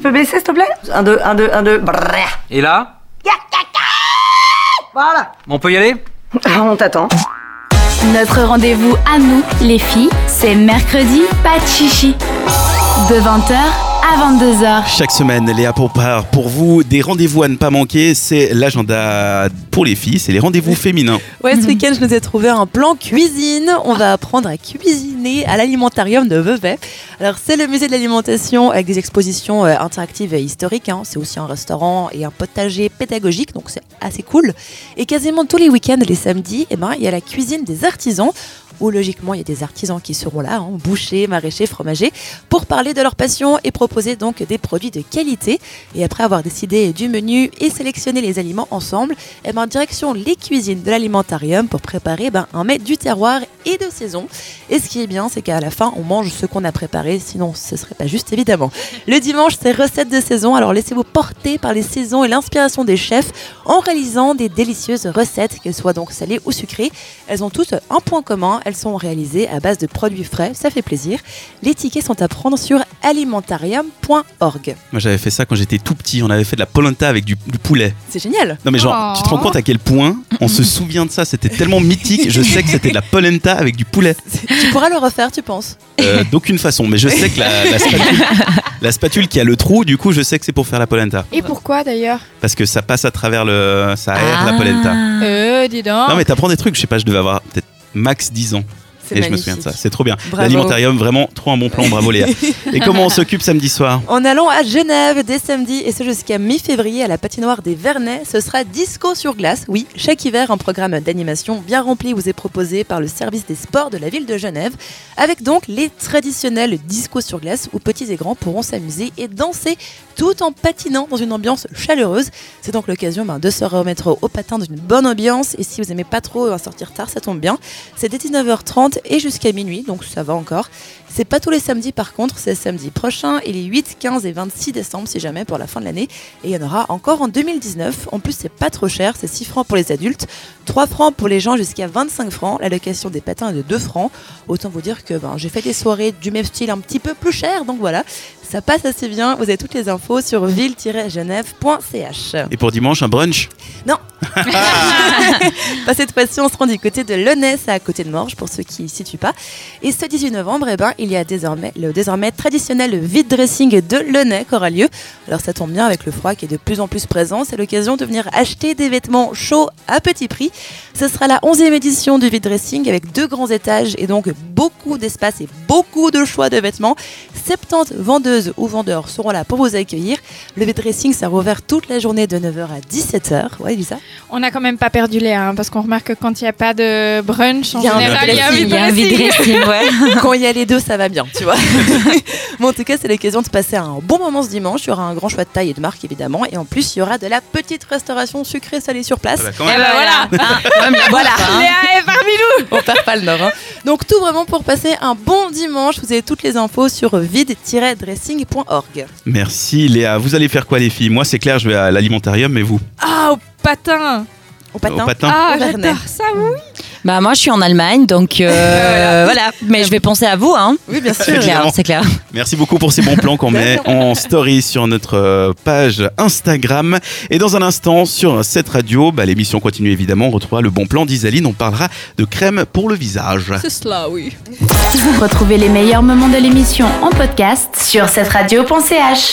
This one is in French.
tu peux baisser s'il te plaît Un, deux, un, deux, un, deux. Et là Voilà. On peut y aller Ah, on t'attend. Notre rendez-vous à nous, les filles, c'est mercredi, pas de chichi. De 20h à 22h. Chaque semaine, Léa prépare pour vous des rendez-vous à ne pas manquer. C'est l'agenda pour les filles, c'est les rendez-vous féminins. Ouais, ce week-end, je nous ai trouvé un plan cuisine. On va apprendre à cuisiner à l'alimentarium de Vevey. Alors, c'est le musée de l'alimentation avec des expositions euh, interactives et historiques. hein. C'est aussi un restaurant et un potager pédagogique, donc c'est assez cool. Et quasiment tous les week-ends, les samedis, eh ben, il y a la cuisine des artisans où logiquement il y a des artisans qui seront là, hein, bouchers, maraîchers, fromagers, pour parler de leur passion et proposer donc des produits de qualité. Et après avoir décidé du menu et sélectionné les aliments ensemble, eh ben, direction les cuisines de l'alimentarium pour préparer ben, un mets du terroir et de saison. Et ce qui est bien, c'est qu'à la fin, on mange ce qu'on a préparé, sinon ce serait pas juste évidemment. Le dimanche, c'est recettes de saison, alors laissez-vous porter par les saisons et l'inspiration des chefs en réalisant des délicieuses recettes, qu'elles soient donc salées ou sucrées. Elles ont toutes un point commun, elles sont réalisées à base de produits frais, ça fait plaisir. Les tickets sont à prendre sur alimentarium.org. Moi, j'avais fait ça quand j'étais tout petit. On avait fait de la polenta avec du, du poulet. C'est génial Non, mais genre, Oh. tu te rends compte à quel point on se souvient de ça C'était tellement mythique. Je sais que c'était de la polenta avec du poulet. Tu pourras le refaire, tu penses Euh, D'aucune façon. Mais je sais que la, la spatule, la spatule qui a le trou, du coup, je sais que c'est pour faire la polenta. Et pourquoi d'ailleurs? Parce que ça passe à travers le. Ça aère la polenta. Euh, dis donc. Non, mais t'apprends des trucs. Je sais pas, je devais avoir peut-être max 10 ans. Et je me souviens de ça. C'est trop bien. L'alimentarium, vraiment, trop un bon plan. Bravo Léa. Et comment on s'occupe samedi soir En allant à Genève dès samedi et ce jusqu'à mi-février à la patinoire des Vernets, ce sera Disco sur glace. Oui, chaque hiver, un programme d'animation bien rempli vous est proposé par le service des sports de la ville de Genève, avec donc les traditionnels discos sur glace où petits et grands pourront s'amuser et danser tout en patinant dans une ambiance chaleureuse. C'est donc l'occasion ben, de se remettre au patin dans une bonne ambiance et si vous aimez pas trop sortir tard, ça tombe bien. C'est dès 19h30 et jusqu'à minuit, donc ça va encore. C'est pas tous les samedis par contre, c'est samedi prochain et les 8, 15 et 26 décembre si jamais pour la fin de l'année. Et il y en aura encore en 2019. En plus, c'est pas trop cher, c'est 6 francs pour les adultes, 3 francs pour les gens jusqu'à 25 francs. La location des patins est de 2 francs. Autant vous dire que ben, j'ai fait des soirées du même style un petit peu plus cher, donc voilà. Ça passe assez bien. Vous avez toutes les infos sur ville-genève.ch. Et pour dimanche, un brunch Bah, cette fois-ci, on se rend du côté de Lonnès, à côté de Morges, pour ceux qui ne situent pas. Et ce 18 novembre, eh ben, il y a désormais le désormais traditionnel vide dressing de Lonnais qui aura lieu. Alors ça tombe bien avec le froid qui est de plus en plus présent. C'est l'occasion de venir acheter des vêtements chauds à petit prix. Ce sera la 11e édition du vide dressing avec deux grands étages et donc beaucoup d'espace et beaucoup de choix de vêtements. 70 vendeuses ou vendeurs seront là pour vous accueillir. Le vide dressing, ça rouvert toute la journée de 9h à 17h. Ouais, Lisa On n'a quand même pas perdu les hein, parce qu'on remarque que quand il n'y a pas de brunch, en général, il y a un dressing, vide il y a un dressing. vide Quand il y a les deux, ça va bien, tu vois. bon, en tout cas, c'est l'occasion de passer un bon moment ce dimanche. Il y aura un grand choix de taille et de marque, évidemment. Et en plus, il y aura de la petite restauration sucrée salée sur place. Ah bah, quand Eh ben voilà, voilà, Léa est parmi nous. On perd pas le nord. hein. Donc, tout vraiment pour passer un bon dimanche. Vous avez toutes les infos sur vide-dressing.org. Merci Léa. Vous allez faire quoi les filles? Moi c'est clair, je vais à l'alimentarium, mais vous? Ah, au patin. Au patin. Au patin Ah, j'adore ça, oui. Bah moi je suis en Allemagne donc euh, voilà mais je vais penser à vous hein. Oui, bien sûr. C'est clair, c'est clair. Merci beaucoup pour ces bons plans qu'on met en story sur notre euh, page Instagram. Et dans un instant, sur cette radio, bah, l'émission continue évidemment. On retrouvera le bon plan d'Isaline. On parlera de crème pour le visage. C'est cela, oui. Retrouvez les meilleurs moments de l'émission en podcast sur cette radio.ch.